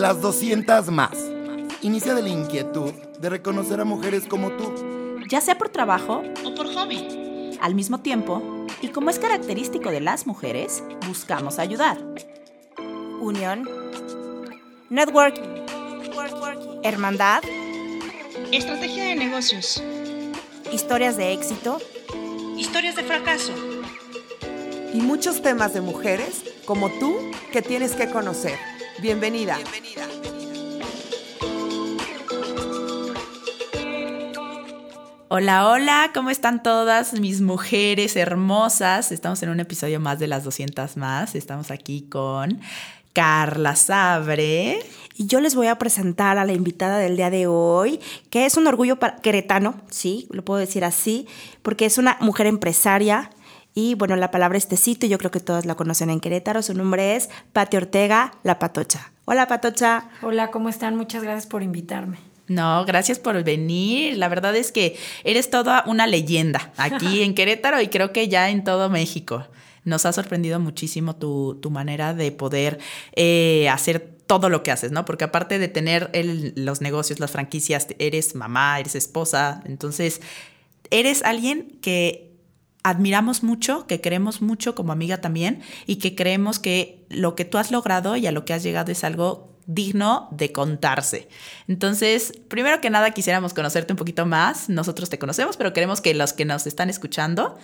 Las 200 más. Inicia de la inquietud de reconocer a mujeres como tú. Ya sea por trabajo o por hobby. Al mismo tiempo, y como es característico de las mujeres, buscamos ayudar. Unión. Networking. Hermandad. Estrategia de negocios. Historias de éxito. Historias de fracaso. Y muchos temas de mujeres como tú que tienes que conocer. Bienvenida. Bienvenida. Hola, hola, ¿cómo están todas mis mujeres hermosas? Estamos en un episodio más de las 200 más. Estamos aquí con Carla Sabre. Y yo les voy a presentar a la invitada del día de hoy, que es un orgullo para queretano, sí, lo puedo decir así, porque es una mujer empresaria. Y bueno, la palabra es tecito, yo creo que todas la conocen en Querétaro. Su nombre es Pati Ortega, la Patocha. Hola, Patocha. Hola, ¿cómo están? Muchas gracias por invitarme. No, gracias por venir. La verdad es que eres toda una leyenda aquí en Querétaro y creo que ya en todo México. Nos ha sorprendido muchísimo tu, manera de poder eh, hacer todo lo que haces, ¿no? Porque aparte de tener los negocios, las franquicias, eres mamá, eres esposa, entonces eres alguien que admiramos mucho, que queremos mucho como amiga también y que creemos que lo que tú has logrado y a lo que has llegado es algo digno de contarse. Entonces, primero que nada quisiéramos conocerte un poquito más. Nosotros te conocemos, pero queremos que los que nos están escuchando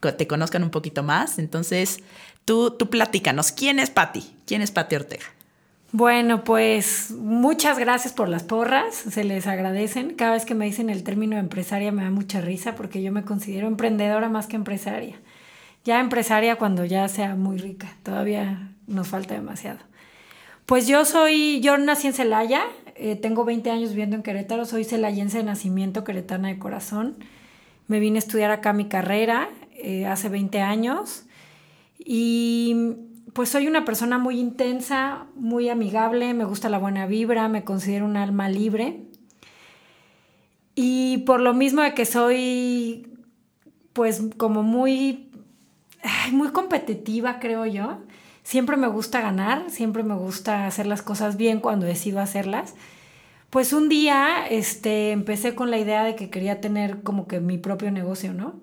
te conozcan un poquito más. Entonces, tú, tú platícanos, ¿quién es Patti? ¿Quién es Patti Ortega? Bueno, pues muchas gracias por las porras, se les agradecen. Cada vez que me dicen el término empresaria me da mucha risa porque yo me considero emprendedora más que empresaria. Ya empresaria cuando ya sea muy rica, todavía nos falta demasiado. Pues yo soy, yo nací en Celaya, eh, tengo 20 años viviendo en Querétaro, soy celayense de nacimiento, queretana de corazón. Me vine a estudiar acá mi carrera eh, hace 20 años y pues soy una persona muy intensa, muy amigable, me gusta la buena vibra, me considero un alma libre. Y por lo mismo de que soy pues como muy, muy competitiva, creo yo, siempre me gusta ganar, siempre me gusta hacer las cosas bien cuando decido hacerlas. Pues un día este, empecé con la idea de que quería tener como que mi propio negocio, ¿no?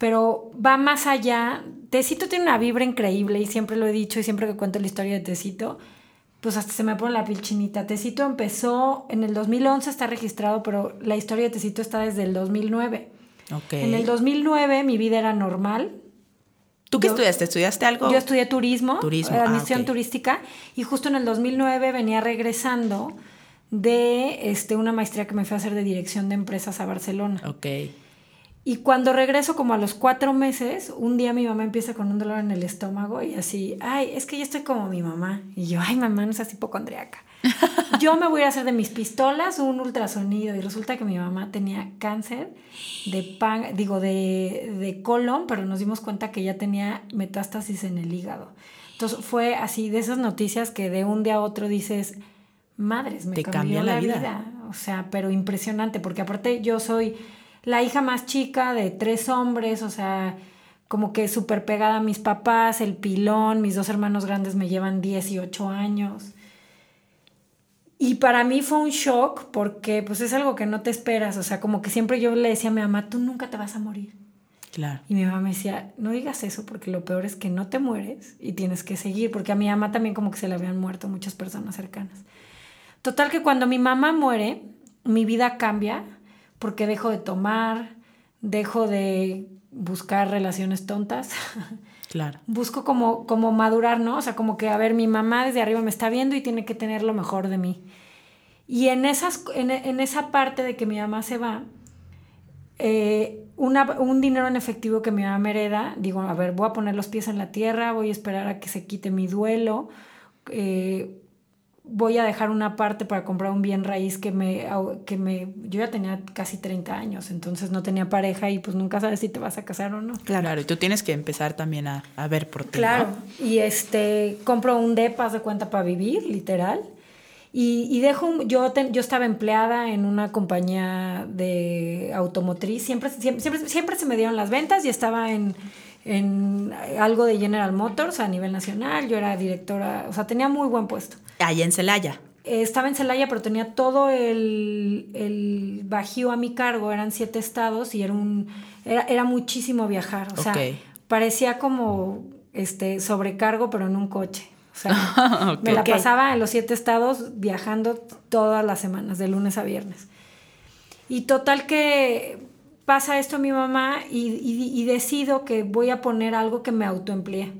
Pero va más allá. Tecito tiene una vibra increíble y siempre lo he dicho y siempre que cuento la historia de Tecito, pues hasta se me pone la piel chinita. Tecito empezó en el 2011, está registrado, pero la historia de Tecito está desde el 2009. Okay. En el 2009 mi vida era normal, ¿Tú qué estudiaste? ¿Estudiaste algo? Yo estudié turismo, turismo. Ah, admisión turística, y justo en el 2009 venía regresando de este, una maestría que me fue a hacer de dirección de empresas a Barcelona. Ok. Y cuando regreso como a los cuatro meses, un día mi mamá empieza con un dolor en el estómago y así, ay, es que yo estoy como mi mamá. Y yo, ay, mamá, no seas hipocondriaca. yo me voy a hacer de mis pistolas un ultrasonido y resulta que mi mamá tenía cáncer de pan, digo, de, de colon, pero nos dimos cuenta que ya tenía metástasis en el hígado. Entonces fue así de esas noticias que de un día a otro dices, madres, me cambió, la, vida. O sea, pero impresionante, porque aparte yo soy la hija más chica de tres hombres, o sea, como que súper pegada a mis papás, el pilón, mis dos hermanos grandes me llevan 18 años. Y para mí fue un shock porque pues es algo que no te esperas, o sea, como que siempre yo le decía a mi mamá, tú nunca te vas a morir. Claro. Y mi mamá me decía, no digas eso porque lo peor es que no te mueres y tienes que seguir, porque a mi mamá también como que se le habían muerto muchas personas cercanas. Total que cuando mi mamá muere, mi vida cambia porque dejo de tomar, dejo de buscar relaciones tontas. Claro. Busco como, como madurar, ¿no? O sea, como que, a ver, mi mamá desde arriba me está viendo y tiene que tener lo mejor de mí. Y en, esas, en, esa parte de que mi mamá se va, eh, un dinero en efectivo que mi mamá me hereda, digo, a ver, voy a poner los pies en la tierra, voy a esperar a que se quite mi duelo, eh, voy a dejar una parte para comprar un bien raíz que me, que me... Yo ya tenía casi 30 años, entonces no tenía pareja y pues nunca sabes si te vas a casar o no. Claro, y tú tienes que empezar también a, a ver por ti. Claro, y este, compro un DEPA de cuenta para vivir, literal. Y, y dejo, yo, yo estaba empleada en una compañía de automotriz, siempre, siempre, siempre, siempre se me dieron las ventas y estaba en en algo de General Motors a nivel nacional, yo era directora, o sea, tenía muy buen puesto. Allá en Celaya. eh, estaba en Celaya, pero tenía todo el, el bajío a mi cargo, eran siete estados y era un era, era muchísimo viajar. O sea, parecía como este sobrecargo, pero en un coche. O sea, me la pasaba en los siete estados viajando todas las semanas, de lunes a viernes. Y total que pasa esto a mi mamá y, y- y decido que voy a poner algo que me autoemplee.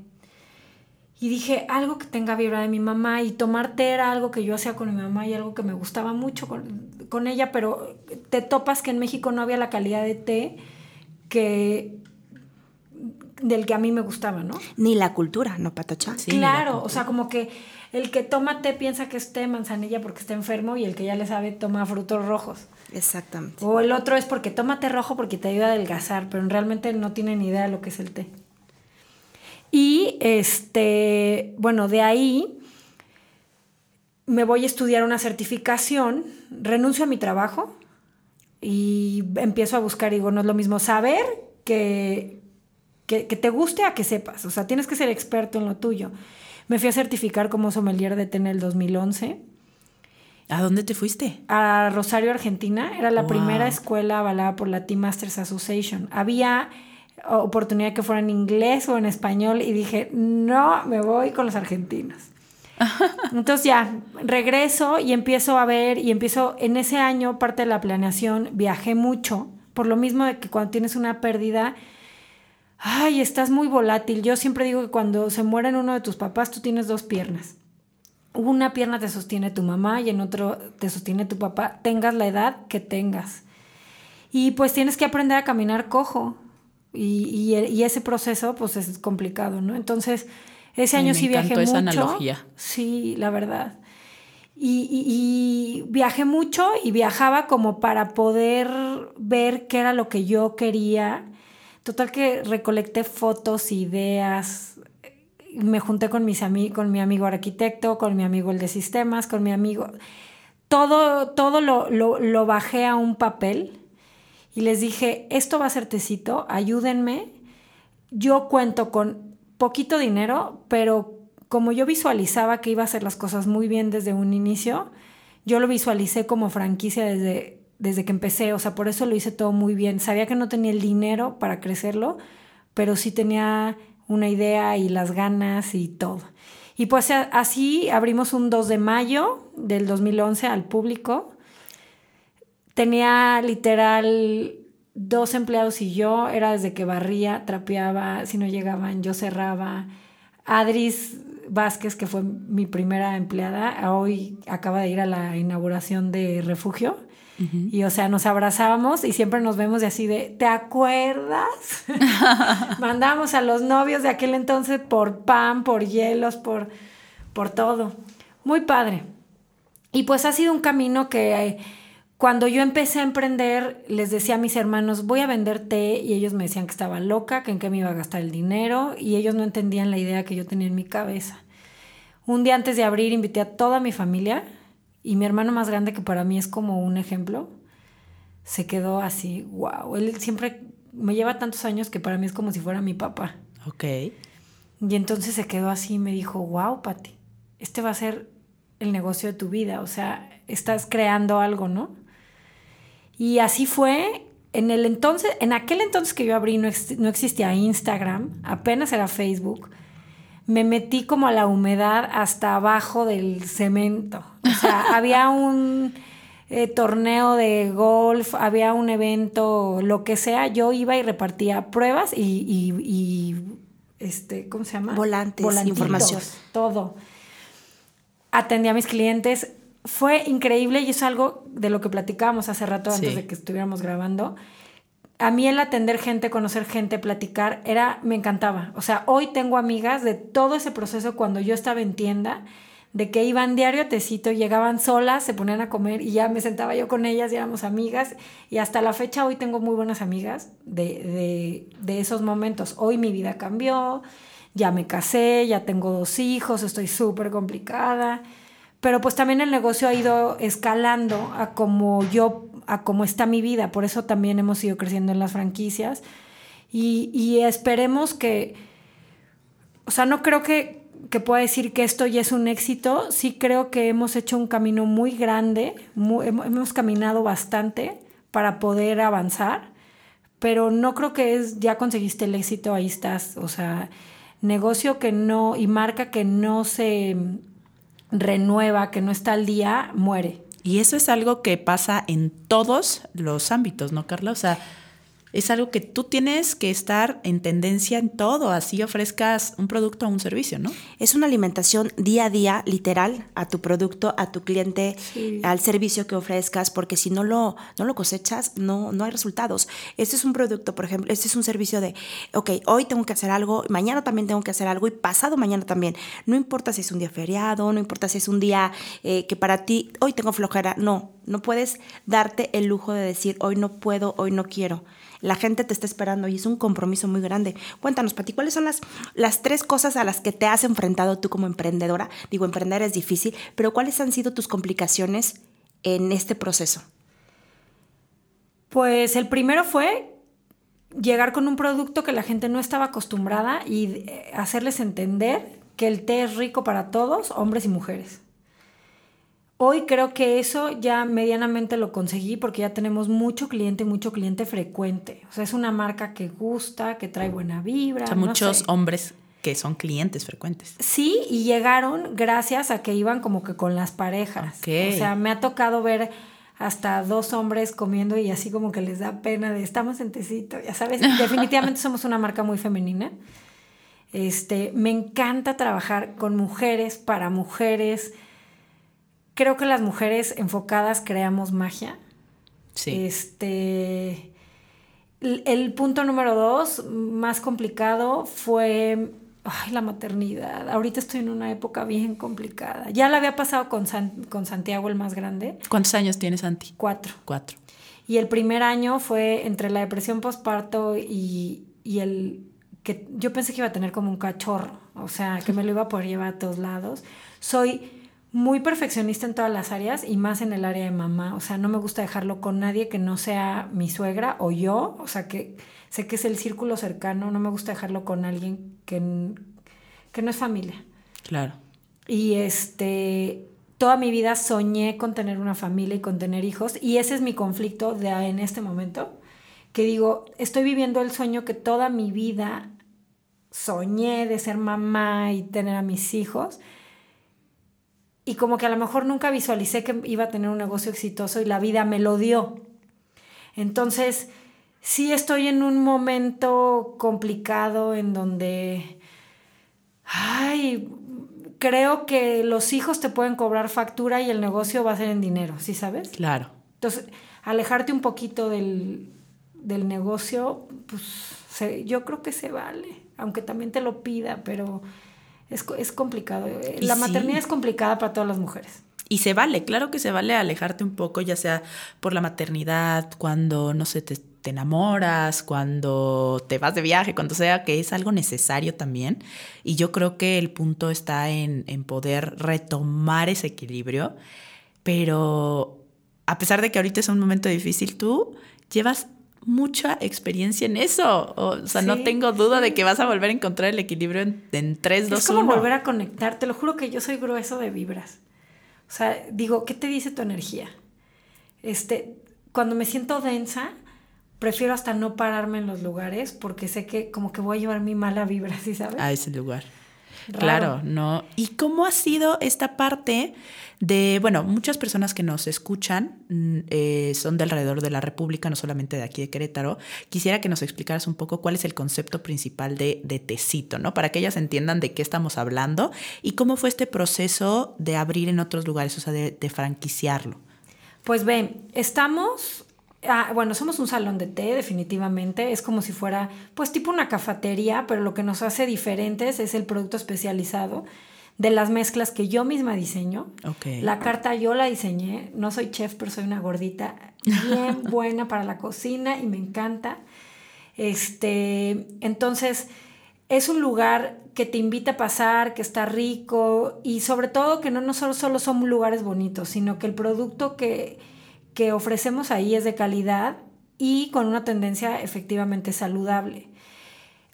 Y dije, algo que tenga vibra de mi mamá y tomar té era algo que yo hacía con mi mamá y algo que me gustaba mucho con, con ella, pero te topas que en México no había la calidad de té que del que a mí me gustaba, ¿no? Ni la cultura, ¿no, Patocha? Sí, la claro, cultura. o sea, como que el que toma té piensa que es té manzanilla porque está enfermo y el que ya le sabe toma frutos rojos. Exactamente. O el otro es porque toma té rojo porque te ayuda a adelgazar, pero realmente no tiene ni idea de lo que es el té. Y este, bueno, de ahí me voy a estudiar una certificación, renuncio a mi trabajo y empiezo a buscar, digo, no es lo mismo saber que, que, que te guste a que sepas, o sea, tienes que ser experto en lo tuyo. Me fui a certificar como sommelier de té en el 2011 ¿A dónde te fuiste? a Rosario, Argentina. Era la Wow. primera escuela avalada por la Tea Masters Association. Había oportunidad que fuera en inglés o en español y dije, no, me voy con los argentinos. Entonces ya, regreso y empiezo a ver y empiezo, en ese año, parte de la planeación, viajé mucho, por lo mismo de que cuando tienes una pérdida, ay, estás muy volátil. Yo siempre digo que cuando se mueren uno de tus papás, tú tienes dos piernas una pierna te sostiene tu mamá y en otro te sostiene tu papá, tengas la edad que tengas. Y pues tienes que aprender a caminar cojo. Y, y- y ese proceso pues es complicado, ¿no? Entonces, ese año me sí viajé encantó esa mucho. analogía. Sí, la verdad. Y, y- y viajé mucho y viajaba como para poder ver qué era lo que yo quería. Total que recolecté fotos, ideas, me junté con, mis con mi amigo arquitecto, con mi amigo el de sistemas, con mi amigo. Todo, todo lo, lo- lo bajé a un papel y les dije, esto va a ser tecito, ayúdenme. Yo cuento con poquito dinero, pero como yo visualizaba que iba a hacer las cosas muy bien desde un inicio, yo lo visualicé como franquicia desde, desde que empecé, o sea, por eso lo hice todo muy bien. Sabía que no tenía el dinero para crecerlo, pero sí tenía una idea y las ganas y todo. Y pues así abrimos un 2 de mayo del 2011 al público. Tenía literal dos empleados y yo, era desde que barría, trapeaba, si no llegaban yo cerraba. Adris Vázquez, que fue mi primera empleada, hoy acaba de ir a la inauguración de Refugio. Y o sea, nos abrazábamos y siempre nos vemos de así de, ¿te acuerdas? Mandábamos a los novios de aquel entonces por pan, por hielos, por, por todo. Muy padre. Y pues ha sido un camino que eh, cuando yo empecé a emprender, les decía a mis hermanos, voy a vender té, y ellos me decían que estaba loca, que en qué me iba a gastar el dinero, y ellos no entendían la idea que yo tenía en mi cabeza. Un día antes de abrir, invité a toda mi familia, y mi hermano más grande, que para mí es como un ejemplo, se quedó así, wow. Él siempre me lleva tantos años que para mí es como si fuera mi papá. Ok. Y entonces se quedó así y me dijo, wow, Pati, este va a ser el negocio de tu vida, o sea, estás creando algo, ¿no? Y así fue. En el entonces, en aquel entonces que yo abrí no, ex- no existía Instagram, apenas era Facebook. Me metí como a la humedad hasta abajo del cemento. O sea, había un eh, torneo de golf, había un evento, lo que sea, yo iba y repartía pruebas y, y- y, este, ¿cómo se llama? Volantes, información. Todo atendí a mis clientes. Fue increíble y es algo de lo que platicábamos hace rato antes Sí. de que estuviéramos grabando. A mí el atender gente, conocer gente, platicar, era, me encantaba. O sea, hoy tengo amigas de todo ese proceso cuando yo estaba en tienda, de que iban diario a tecito, llegaban solas, se ponían a comer y ya me sentaba yo con ellas y éramos amigas. Y hasta la fecha hoy tengo muy buenas amigas de, de, de esos momentos. Hoy mi vida cambió, ya me casé, ya tengo dos hijos, estoy súper complicada. Pero pues también el negocio ha ido escalando a como yo, a cómo está mi vida. Por eso también hemos ido creciendo en las franquicias. Y, y esperemos que, o sea, no creo que que pueda decir que esto ya es un éxito. Sí creo que hemos hecho un camino muy grande, mu- hem- hemos caminado bastante para poder avanzar, pero no creo que es ya conseguiste el éxito, ahí estás. O sea, negocio que no y marca que no se renueva, que no está al día, muere. Y eso es algo que pasa en todos los ámbitos, ¿no, Carla? O sea, es algo que tú tienes que estar en tendencia en todo, así ofrezcas un producto o un servicio, ¿no? Es una alimentación día a día, literal, a tu producto, a tu cliente, Sí. al servicio que ofrezcas, porque si no lo, no lo cosechas, no, no hay resultados. Este es un producto, por ejemplo, este es un servicio de, ok, hoy tengo que hacer algo, mañana también tengo que hacer algo y pasado mañana también. No importa si es un día feriado, no importa si es un día eh, que para ti, hoy tengo flojera, no, no puedes darte el lujo de decir, hoy no puedo, hoy no quiero. La gente te está esperando y es un compromiso muy grande. Cuéntanos, Pati, ¿cuáles son las, las tres cosas a las que te has enfrentado tú como emprendedora? Digo, emprender es difícil, pero ¿cuáles han sido tus complicaciones en este proceso? Pues el primero fue llegar con un producto que la gente no estaba acostumbrada y eh, hacerles entender que el té es rico para todos, hombres y mujeres. Hoy creo que eso ya medianamente lo conseguí porque ya tenemos mucho cliente mucho cliente frecuente. O sea, es una marca que gusta, que trae buena vibra. O sea, no muchos sé. hombres que son clientes frecuentes. Sí, y llegaron gracias a que iban como que con las parejas. Ok. O sea, me ha tocado ver hasta dos hombres comiendo y así como que les da pena de estamos en tecito, ya sabes. Definitivamente somos una marca muy femenina. Este, me encanta trabajar con mujeres, para mujeres. Creo que las mujeres enfocadas creamos magia. Sí. Este. El, el punto número dos, más complicado, fue ay, la maternidad. Ahorita estoy en una época bien complicada. Ya la había pasado con, San- con Santiago, el más grande, ¿Cuántos años tienes, Santi? cuatro. Cuatro. Y el primer año fue entre la depresión postparto y, y el que yo pensé que iba a tener como un cachorro, o sea, que me lo iba a poder llevar a todos lados. Soy muy perfeccionista en todas las áreas y más en el área de mamá, o sea, no me gusta dejarlo con nadie que no sea mi suegra o yo, o sea, que sé que es el círculo cercano, no me gusta dejarlo con alguien que, que no es familia. Claro. Y este, toda mi vida soñé con tener una familia y con tener hijos. Y ese es mi conflicto de en este momento. Que digo, estoy viviendo el sueño que toda mi vida soñé de ser mamá y tener a mis hijos. Y como que a lo mejor nunca visualicé que iba a tener un negocio exitoso y la vida me lo dio. Entonces, sí estoy en un momento complicado en donde Ay, creo que los hijos te pueden cobrar factura y el negocio va a ser en dinero, ¿sí sabes? Claro. Entonces, alejarte un poquito del, del negocio, pues se- yo creo que se vale, aunque también te lo pida, pero es, es complicado. Eh, La sí. maternidad es complicada para todas las mujeres. Y se vale, claro que se vale alejarte un poco, ya sea por la maternidad, cuando, no sé, te, te enamoras, cuando te vas de viaje, cuando sea, que es algo necesario también. Y yo creo que el punto está en, en poder retomar ese equilibrio, pero a pesar de que ahorita es un momento difícil, tú llevas mucha experiencia en eso. O, sea, no tengo duda de que vas a volver a encontrar el equilibrio en, en 3, 2, es como 1. volver a conectar, te lo juro que yo soy grueso de vibras. O sea, digo, ¿qué te dice tu energía? Este, cuando me siento densa, prefiero hasta no pararme en los lugares porque sé que como que voy a llevar mi mala vibra, ¿sí sabes? a ese lugar. Claro, no. ¿Y cómo ha sido esta parte de, bueno, muchas personas que nos escuchan mm, eh, son de alrededor de la República, no solamente de aquí de Querétaro? Quisiera que nos explicaras un poco cuál es el concepto principal de, de Tecito, ¿no? Para que ellas entiendan de qué estamos hablando y cómo fue este proceso de abrir en otros lugares, o sea, de, de franquiciarlo. Pues ven, estamos, ah, bueno, somos un salón de té, definitivamente. Es como si fuera, pues tipo una cafetería, pero lo que nos hace diferentes es el producto especializado de las mezclas que yo misma diseño. La carta yo la diseñé. No soy chef, pero soy una gordita bien buena para la cocina y me encanta. Este, entonces, es un lugar que te invita a pasar, que está rico y sobre todo que no, no solo, solo son lugares bonitos, sino que el producto que, que ofrecemos ahí es de calidad y con una tendencia efectivamente saludable.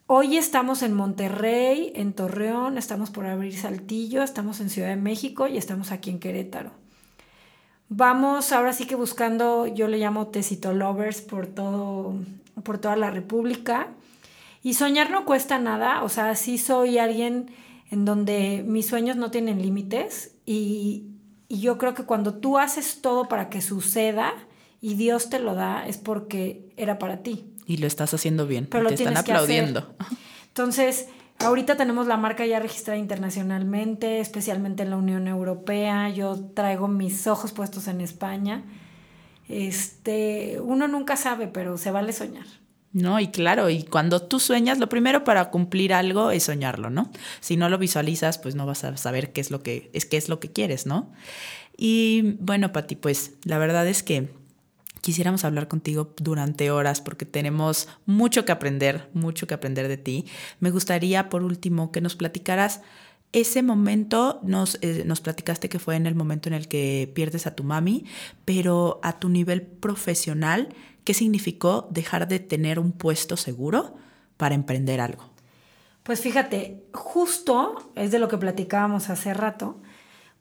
Hoy estamos en Monterrey, en Torreón, estamos por abrir Saltillo, estamos en Ciudad de México y estamos aquí en Querétaro. Vamos ahora sí que buscando, yo le llamo Tecito Lovers por todo, por toda la República. Y soñar no cuesta nada, o sea, sí soy alguien en donde mis sueños no tienen límites y, y yo creo que cuando tú haces todo para que suceda y Dios te lo da, es porque era para ti. Y lo estás haciendo bien. Pero lo te están aplaudiendo. Entonces, ahorita tenemos la marca ya registrada internacionalmente, especialmente en la Unión Europea. Yo traigo mis ojos puestos en España. Este, uno nunca sabe, pero se vale soñar. No, y claro, y cuando tú sueñas, lo primero para cumplir algo es soñarlo, ¿no? Si no lo visualizas, pues no vas a saber qué es lo que es qué es lo que quieres, ¿no? Y bueno, Pati, pues la verdad es que quisiéramos hablar contigo durante horas porque tenemos mucho que aprender, mucho que aprender de ti. Me gustaría, por último, que nos platicaras ese momento, nos, eh, nos platicaste que fue en el momento en el que pierdes a tu mami, pero a tu nivel profesional, ¿qué significó dejar de tener un puesto seguro para emprender algo? Pues fíjate, justo es de lo que platicábamos hace rato,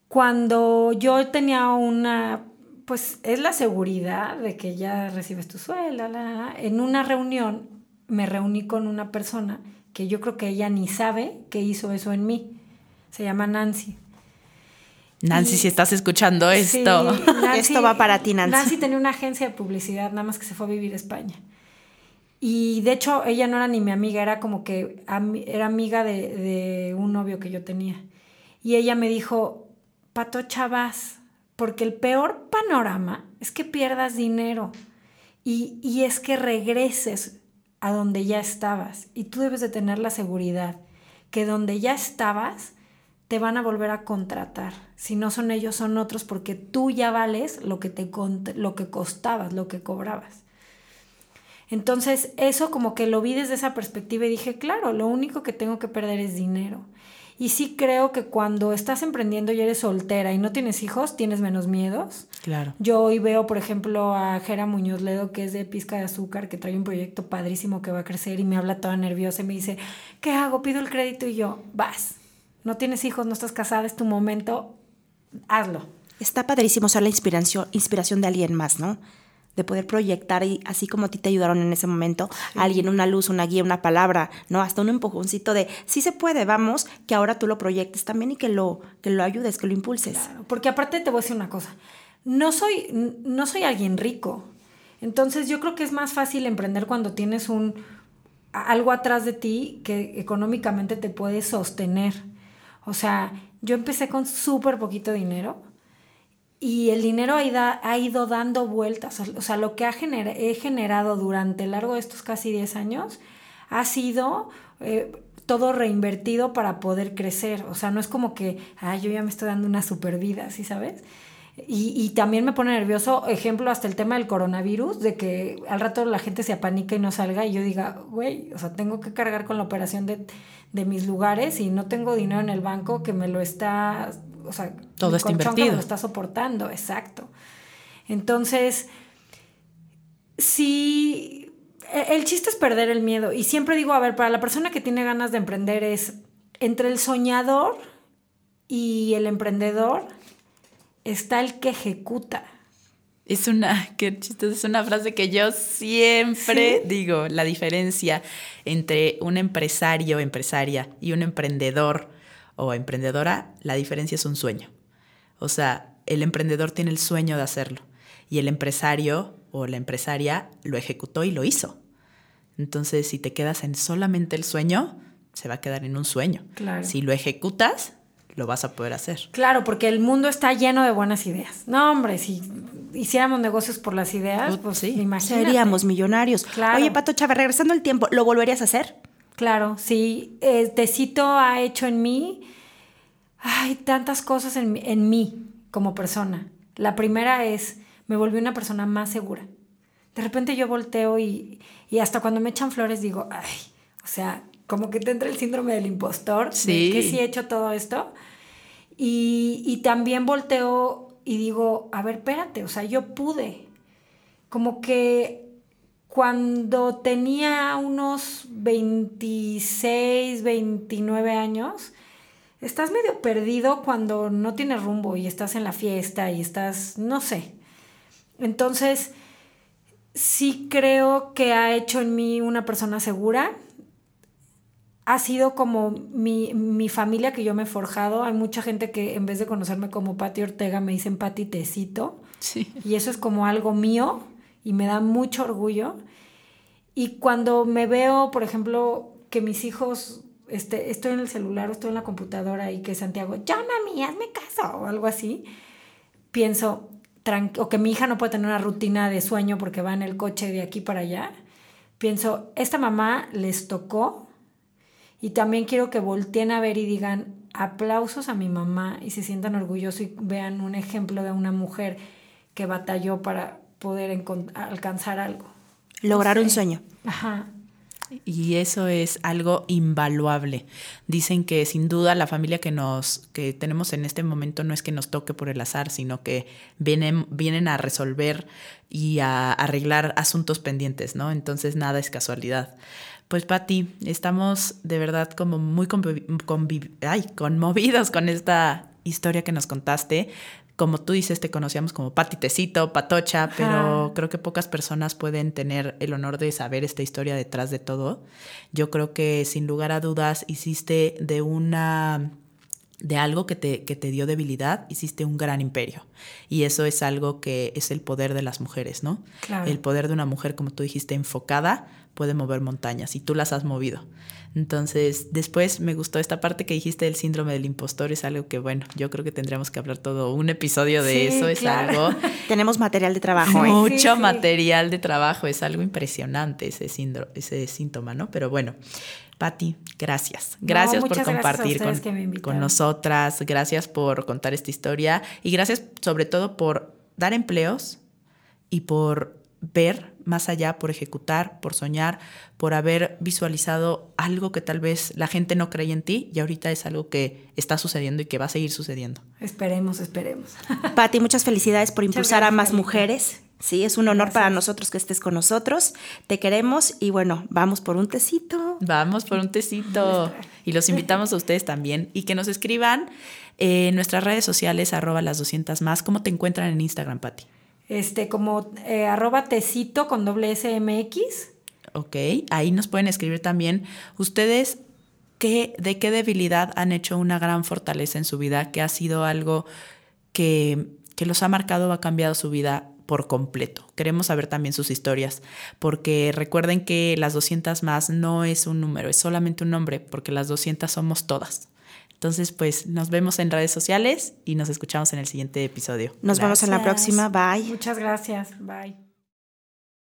cuando yo tenía una, pues es la seguridad de que ya recibes tu sueldo, en una reunión me reuní con una persona que yo creo que ella ni sabe que hizo eso en mí. Se llama Nancy. Nancy, Y- si estás escuchando Sí, esto. Esto va para ti, Nancy. Nancy tenía una agencia de publicidad, nada más que se fue a vivir a España. Y de hecho, ella no era ni mi amiga, era como que era amiga de, de un novio que yo tenía. Y ella me dijo, Pato Chavas, porque el peor panorama es que pierdas dinero y, y es que regreses a donde ya estabas. Y tú debes de tener la seguridad que donde ya estabas te van a volver a contratar. Si no son ellos, son otros, porque tú ya vales lo que, te lo que costabas, lo que cobrabas. Entonces, eso como que lo vi desde esa perspectiva y dije, claro, lo único que tengo que perder es dinero. Y sí creo que cuando estás emprendiendo y eres soltera y no tienes hijos, tienes menos miedos. Claro. Yo hoy veo, por ejemplo, a Jera Muñoz Ledo, que es de Pizca de Azúcar, que trae un proyecto padrísimo que va a crecer y me habla toda nerviosa y me dice, ¿qué hago? Pido el crédito y yo, vas. No tienes hijos, no estás casada, es tu momento, hazlo. Está padrísimo ser la inspiración, inspiración de alguien más, ¿no? De poder proyectar y así como a ti te ayudaron en ese momento, alguien una luz, una guía, una palabra, ¿no? Hasta un empujoncito de sí se puede, vamos, que ahora tú lo proyectes también y que lo, que lo ayudes, que lo impulses. Claro, porque aparte te voy a decir una cosa, no soy, no soy alguien rico, entonces yo creo que es más fácil emprender cuando tienes un algo atrás de ti que económicamente te puede sostener. O sea, yo empecé con súper poquito dinero y el dinero ha ido, dando vueltas. O sea, lo que ha genera- he generado durante el largo de estos casi 10 años ha sido eh, todo reinvertido para poder crecer. O sea, no es como que, ay, yo ya me estoy dando una super vida, ¿sí sabes? Y, y también me pone nervioso, ejemplo, hasta el tema del coronavirus, de que al rato la gente se apanica y no salga y yo diga, güey, o sea, tengo que cargar con la operación de, de mis lugares y no tengo dinero en el banco que me lo está, o sea, Todo está invertido. me lo está soportando, exacto. Entonces, sí, e- el chiste es perder el miedo. Y siempre digo, a ver, para la persona que tiene ganas de emprender es entre el soñador y el emprendedor está el que ejecuta. Es una, qué chistoso, es una frase que yo siempre Sí. digo, la diferencia entre un empresario, empresaria y un emprendedor o emprendedora, la diferencia es un sueño. O sea, el emprendedor tiene el sueño de hacerlo y el empresario o la empresaria lo ejecutó y lo hizo. Entonces, si te quedas en solamente el sueño, se va a quedar en un sueño. Claro. Si lo ejecutas, lo vas a poder hacer. Claro, porque el mundo está lleno de buenas ideas. No, hombre, si hiciéramos negocios por las ideas, pues sí. imagínate. Seríamos millonarios. Claro. Oye, Pato Chávez, regresando el tiempo, ¿lo volverías a hacer? Claro, sí. Eh, Tecito ha hecho en mí, ay, tantas cosas en, mí- en mí como persona. La primera es, me volví una persona más segura. De repente yo volteo y, y hasta cuando me echan flores digo, ay, o sea, como que te entra el síndrome del impostor, de Sí. que sí he hecho todo esto. Y, y también volteo y digo, a ver, espérate, o sea, yo pude. Como que cuando tenía unos 26, 29 años, estás medio perdido cuando no tienes rumbo y estás en la fiesta y estás, no sé. Entonces, sí creo que ha hecho en mí una persona segura. Ha sido como mi, mi familia que yo me he forjado. Hay mucha gente que en vez de conocerme como Pati Ortega me dicen Pati Tecito. Sí. Y eso es como algo mío y me da mucho orgullo. Y cuando me veo, por ejemplo, que mis hijos, este, estoy en el celular o estoy en la computadora y que Santiago, ya mami, hazme caso o algo así, pienso, o que mi hija no puede tener una rutina de sueño porque va en el coche de aquí para allá, pienso, esta mamá les tocó y también quiero que volteen a ver y digan aplausos a mi mamá y se sientan orgullosos y vean un ejemplo de una mujer que batalló para poder alcanzar algo. Lograr un sueño. Ajá. Y eso es algo invaluable. Dicen que sin duda la familia que nos que tenemos en este momento no es que nos toque por el azar, sino que vienen vienen a resolver y a arreglar asuntos pendientes, ¿no? Entonces nada es casualidad. Pues Patti, estamos de verdad como muy ay, conmovidos con esta historia que nos contaste. Como tú dices, te conocíamos como Pati Tecito, Patocha, pero Ajá. creo que pocas personas pueden tener el honor de saber esta historia detrás de todo. Yo creo que sin lugar a dudas hiciste de una de algo que te, que te dio debilidad, hiciste un gran imperio. Y eso es algo que es el poder de las mujeres, ¿no? Claro. El poder de una mujer, como tú dijiste, enfocada, puede mover montañas y tú las has movido. Entonces, después me gustó esta parte que dijiste del síndrome del impostor, es algo que, bueno, yo creo que tendríamos que hablar todo un episodio de Sí, eso, es claro. algo Tenemos material de trabajo. ¿eh? mucho Sí, sí. material de trabajo. Es algo impresionante ese, síndrome, ese síntoma, ¿no? Pero bueno, Patti, gracias. Gracias por gracias compartir con, con nosotras. Gracias por contar esta historia. Y gracias sobre todo por dar empleos y por ver más allá, por ejecutar, por soñar, por haber visualizado algo que tal vez la gente no creía en ti y ahorita es algo que está sucediendo y que va a seguir sucediendo. Esperemos, esperemos. Pati, muchas felicidades por impulsar a más mujeres. Sí, es un honor para nosotros que estés con nosotros. Te queremos y bueno, vamos por un tecito. Vamos por un tecito. Y los invitamos a ustedes también. Y que nos escriban en nuestras redes sociales, arroba las 200 más. ¿Cómo te encuentran en Instagram, Pati? Este, como eh, arroba tecito con doble SMX. Ok, ahí nos pueden escribir también ustedes qué, de qué debilidad han hecho una gran fortaleza en su vida, que ha sido algo que, que los ha marcado o ha cambiado su vida por completo. Queremos saber también sus historias, porque recuerden que las 200 más no es un número, es solamente un nombre, porque las 200 somos todas. Entonces, pues nos vemos en redes sociales y nos escuchamos en el siguiente episodio. Nos vemos en la próxima. Bye. Muchas gracias. Bye.